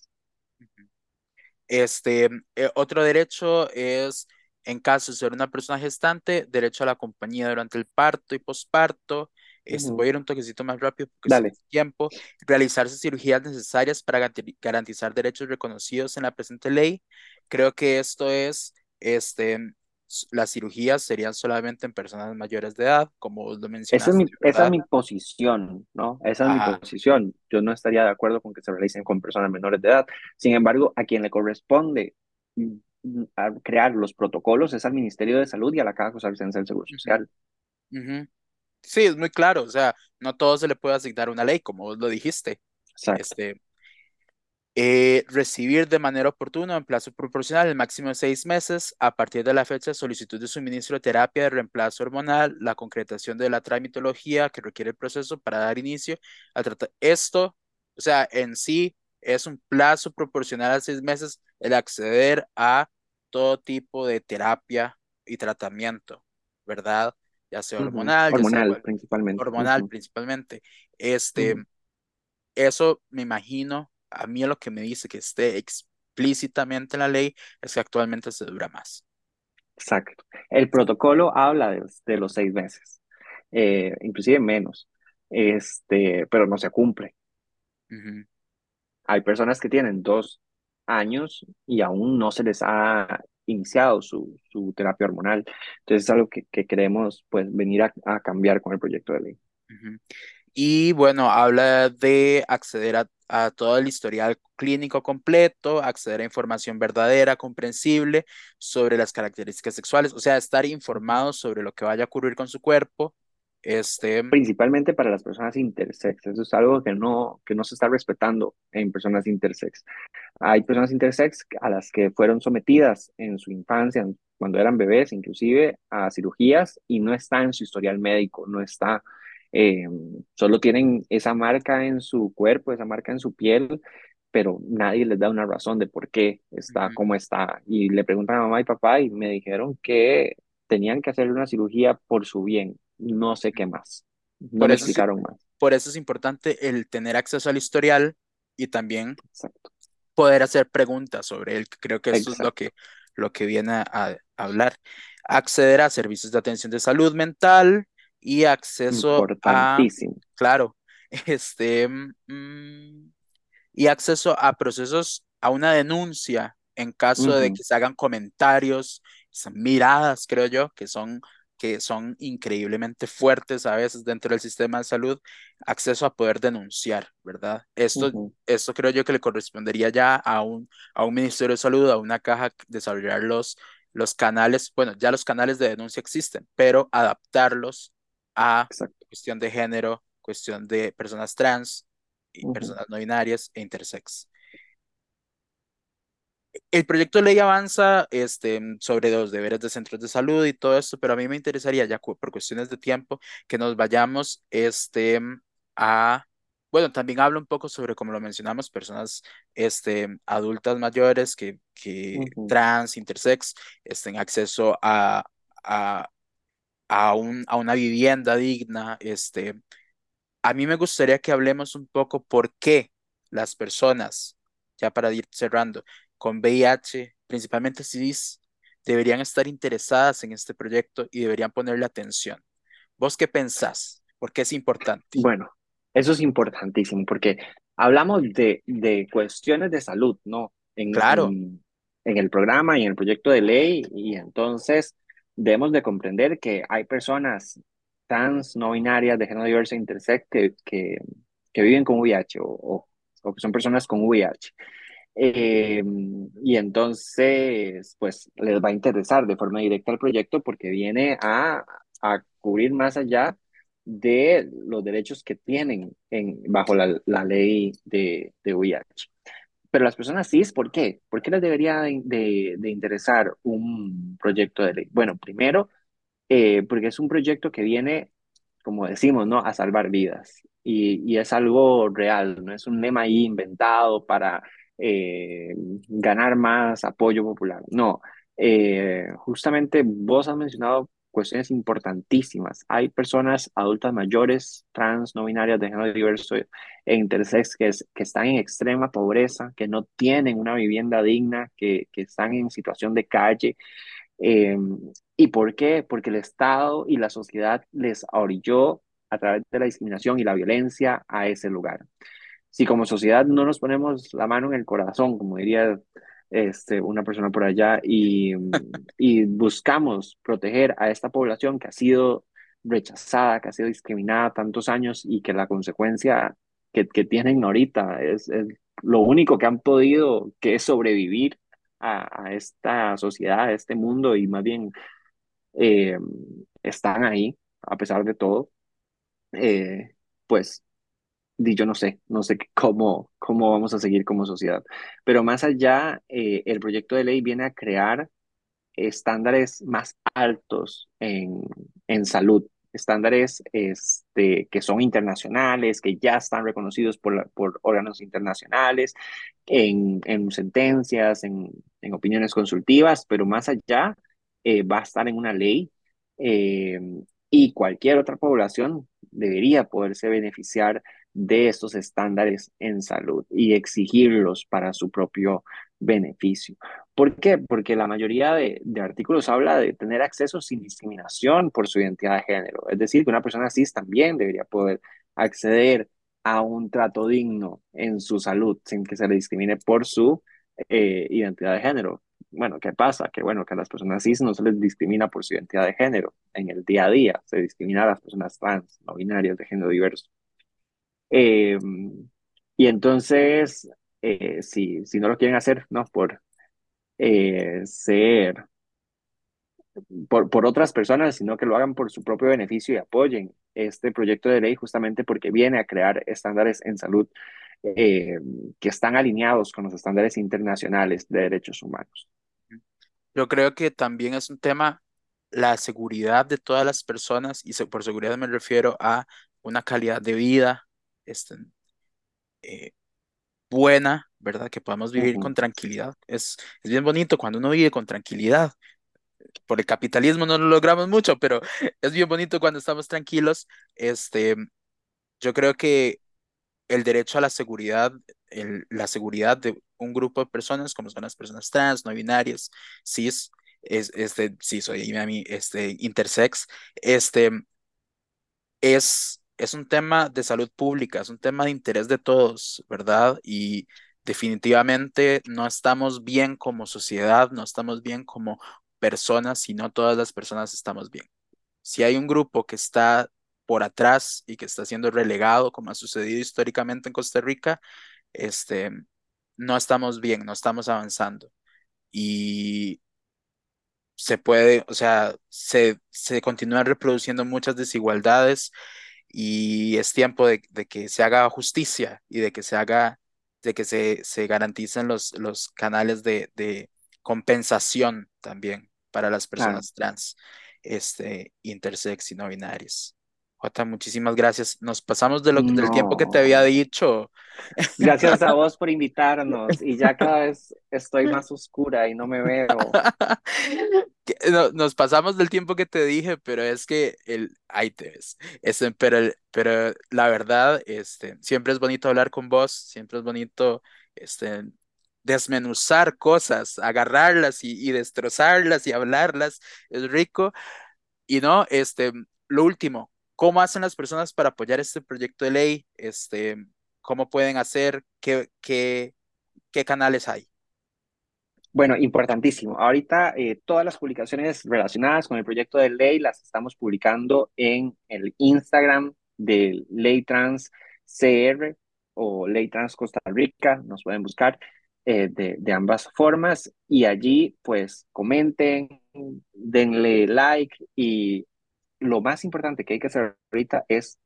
Este, eh, otro derecho es, en caso de ser una persona gestante, derecho a la compañía durante el parto y posparto. Este, Voy a ir un toquecito más rápido porque Dale. tiempo. Realizarse cirugías necesarias para garantizar derechos reconocidos en la presente ley. Creo que esto es este, las cirugías serían solamente en personas mayores de edad, como lo mencionaste. Esa es mi, esa es mi posición, ¿no? Esa es mi posición. Yo no estaría de acuerdo con que se realicen con personas menores de edad. Sin embargo, a quien le corresponde mm, mm, crear los protocolos es al Ministerio de Salud y a la Caja Costarricense del Seguro Social. Sí, es muy claro. O sea, no todo se le puede asignar una ley, como vos lo dijiste. Exacto. Este, eh, recibir de manera oportuna en plazo proporcional el máximo de seis meses a partir de la fecha de solicitud de suministro de terapia de reemplazo hormonal, la concretación de la tramitología que requiere el proceso para dar inicio al tratamiento. Esto, o sea, en sí es un plazo proporcional a seis meses el acceder a todo tipo de terapia y tratamiento, ¿verdad? Ya sea hormonal, hormonal principalmente. Hormonal principalmente. Este, eso me imagino, a mí lo que me dice que esté explícitamente en la ley es que actualmente se dura más. Exacto. El protocolo habla de, de los seis meses, eh, inclusive menos, este, pero no se cumple. Hay personas que tienen dos años y aún no se les ha iniciado su, su terapia hormonal. Entonces es algo que, que queremos pues venir a, a cambiar con el proyecto de ley. ujú. Y bueno, habla de acceder a, a todo el historial clínico completo, acceder a información verdadera, comprensible sobre las características sexuales, o sea, estar informado sobre lo que vaya a ocurrir con su cuerpo. Este, Principalmente para las personas intersex. Eso es algo que no, que no se está respetando en personas intersex. Hay personas intersex a las que fueron sometidas en su infancia, cuando eran bebés, inclusive a cirugías y no está en su historial médico, no está, eh, solo tienen esa marca en su cuerpo, esa marca en su piel, pero nadie les da una razón de por qué está como está. Y le preguntan a mamá y papá y me dijeron que tenían que hacerle una cirugía por su bien, no sé qué más, no Por me eso es, explicaron más. por eso es importante el tener acceso al historial y también Exacto, poder hacer preguntas sobre él. Creo que esto es lo que, lo que viene a, a hablar. Acceder a servicios de atención de salud mental y acceso a, claro, este, mm, y acceso a procesos, a una denuncia en caso de que se hagan comentarios, miradas, creo yo, que son, que son increíblemente fuertes a veces dentro del sistema de salud, acceso a poder denunciar, ¿verdad? Esto, esto creo yo que le correspondería ya a un, a un Ministerio de Salud, a una caja, desarrollar los, los canales, bueno, ya los canales de denuncia existen, pero adaptarlos a exacto. cuestión de género, cuestión de personas trans y Ujú, personas no binarias e intersex. El proyecto de ley avanza este, sobre los deberes de centros de salud y todo esto, pero a mí me interesaría ya por cuestiones de tiempo que nos vayamos este, a, bueno, también habla un poco sobre, como lo mencionamos, personas este, adultas mayores que, que ujú. trans, intersex, estén acceso a, a, a, un, a una vivienda digna, este, a mí me gustaría que hablemos un poco por qué las personas, ya para ir cerrando, con VIH, principalmente CIS, deberían estar interesadas en este proyecto y deberían ponerle atención. ¿Vos qué pensás? ¿Por qué es importante? Bueno, eso es importantísimo porque hablamos de, de cuestiones de salud, ¿no? En, Claro, en, en el programa y en el proyecto de ley y entonces debemos de comprender que hay personas trans, no binarias, de género diverso intersex que, que, que viven con VIH o, o, o que son personas con VIH. Eh, y entonces, pues les va a interesar de forma directa el proyecto porque viene a, a cubrir más allá de los derechos que tienen en, bajo la, la ley de, de VIH. Pero las personas cis, ¿por qué? ¿Por qué les debería de, de, de interesar un proyecto de ley? Bueno, primero, eh, porque es un proyecto que viene, como decimos, ¿no? A salvar vidas. Y, y es algo real, no es un lema ahí inventado para eh, ganar más apoyo popular. No, eh, justamente vos has mencionado cuestiones importantísimas. Hay personas adultas mayores, trans, no binarias, de género diverso e intersex que, es, que están en extrema pobreza, que no tienen una vivienda digna, que, que están en situación de calle eh, ¿y por qué? Porque el Estado y la sociedad les orilló a través de la discriminación y la violencia a ese lugar. Si como sociedad no nos ponemos la mano en el corazón, como diría este, una persona por allá, y, buscamos proteger a esta población que ha sido rechazada, que ha sido discriminada tantos años y que la consecuencia que, que tienen ahorita es, lo único que han podido, que es sobrevivir a, a esta sociedad, a este mundo y más bien eh, están ahí a pesar de todo, eh, pues di, yo no sé, no sé cómo, cómo vamos a seguir como sociedad. Pero más allá, eh, el proyecto de ley viene a crear estándares más altos en, en salud, estándares este, que son internacionales, que ya están reconocidos por, por órganos internacionales, en, en sentencias, en, en opiniones consultivas, pero más allá eh, va a estar en una ley eh, y cualquier otra población debería poderse beneficiar de estos estándares en salud y exigirlos para su propio beneficio. ¿Por qué? Porque la mayoría de, de, artículos habla de tener acceso sin discriminación por su identidad de género. Es decir, que una persona cis también debería poder acceder a un trato digno en su salud sin que se le discrimine por su eh, identidad de género. Bueno, ¿qué pasa? Que bueno, que a las personas cis no se les discrimina por su identidad de género en el día a día, se discrimina a las personas trans, no binarias, de género diverso. Eh, y entonces, eh, si, si no lo quieren hacer, ¿no? Por ser por, por otras personas, sino que lo hagan por su propio beneficio y apoyen este proyecto de ley justamente porque viene a crear estándares en salud eh, que están alineados con los estándares internacionales de derechos humanos. Yo creo que también es un tema la seguridad de todas las personas y por seguridad me refiero a una calidad de vida eh, buena, ¿verdad? Que podamos vivir con tranquilidad. Es, es bien bonito cuando uno vive con tranquilidad, por el capitalismo no lo logramos mucho, pero es bien bonito cuando estamos tranquilos. Este, yo creo que el derecho a la seguridad, el, la seguridad de un grupo de personas, como son las personas trans, no binarias, cis, es, este, sí, soy este, intersex, este, es, es un tema de salud pública, es un tema de interés de todos, ¿verdad? Y definitivamente no estamos bien como sociedad, no estamos bien como personas y no todas las personas estamos bien. Si hay un grupo que está por atrás y que está siendo relegado, como ha sucedido históricamente en Costa Rica, este, no estamos bien, no estamos avanzando. Y se puede, o sea, se, se continúan reproduciendo muchas desigualdades y es tiempo de, que se haga justicia y de que se haga, de que se, se garanticen los, los canales de, de compensación también para las personas trans, este, intersex y no binarias. Jota, muchísimas gracias. Nos pasamos de lo, del tiempo que te había dicho. Gracias a vos por invitarnos y ya cada vez estoy más oscura y no me veo. Nos pasamos del tiempo que te dije, pero es que el, ahí te ves. Este, pero, pero la verdad, este, siempre es bonito hablar con vos, siempre es bonito este, desmenuzar cosas, agarrarlas y, destrozarlas y hablarlas, es rico. Y no, este, lo último, ¿cómo hacen las personas para apoyar este proyecto de ley? Este, ¿cómo pueden hacer? ¿Qué, qué, qué canales hay? Bueno, importantísimo. Ahorita eh, todas las publicaciones relacionadas con el proyecto de ley las estamos publicando en el Instagram de Ley Trans CR o Ley Trans Costa Rica, nos pueden buscar. Eh, de, de, ambas formas y allí pues comenten, denle like y lo más importante que hay que hacer ahorita es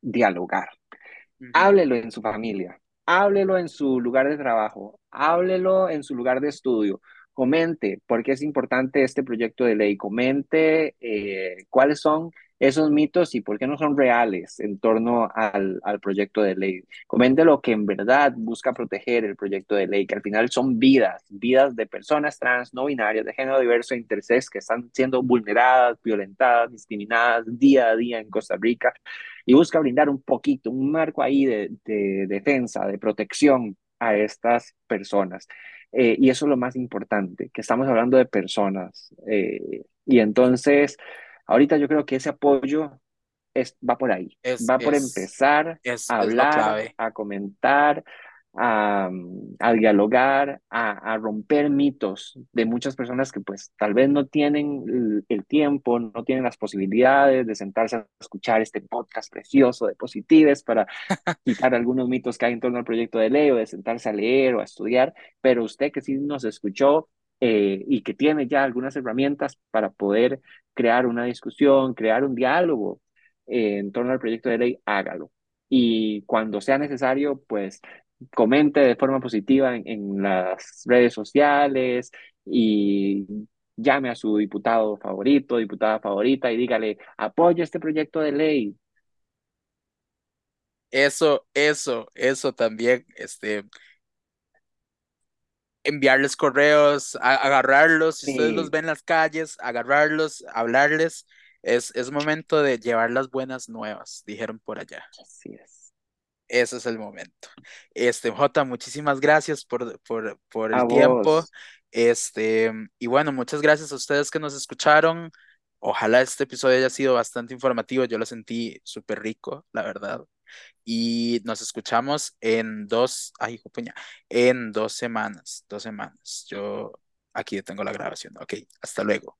dialogar. Háblelo en su familia, háblelo en su lugar de trabajo, háblelo en su lugar de estudio, comente por qué es importante este proyecto de ley, comente eh, cuáles son esos mitos y por qué no son reales en torno al, al, proyecto de ley. Comente lo que en verdad busca proteger el proyecto de ley, que al final son vidas, vidas de personas trans, no binarias, de género diverso e intersex que están siendo vulneradas, violentadas, discriminadas día a día en Costa Rica y busca brindar un poquito, un marco ahí de, de defensa, de protección a estas personas. Eh, y eso es lo más importante, que estamos hablando de personas. Eh, y entonces Ahorita yo creo que ese apoyo es, va por ahí, va por empezar a hablar, a comentar, a, a dialogar, a, a, romper mitos de muchas personas que pues tal vez no tienen el, tiempo, no tienen las posibilidades de sentarse a escuchar este podcast precioso de Positives para quitar algunos mitos que hay en torno al proyecto de ley o de sentarse a leer o a estudiar, pero usted que sí nos escuchó, eh, y que tiene ya algunas herramientas para poder crear una discusión, crear un diálogo eh, en torno al proyecto de ley, hágalo. Y cuando sea necesario, pues comente de forma positiva en, las redes sociales y llame a su diputado favorito, diputada favorita y dígale, apoya este proyecto de ley. Eso, eso, eso también, este, enviarles correos, agarrarlos, si ustedes los ven en las calles, agarrarlos, hablarles. Es, es momento de llevar las buenas nuevas, dijeron por allá. Así es. Ese es el momento. Este, Jota, muchísimas gracias por, por, por A el tiempo. vos. Este, y bueno, muchas gracias a ustedes que nos escucharon. Ojalá este episodio haya sido bastante informativo. Yo lo sentí súper rico, la verdad y nos escuchamos en dos, ay, puña, en dos semanas, dos semanas. Yo aquí tengo la grabación. Ok, hasta luego.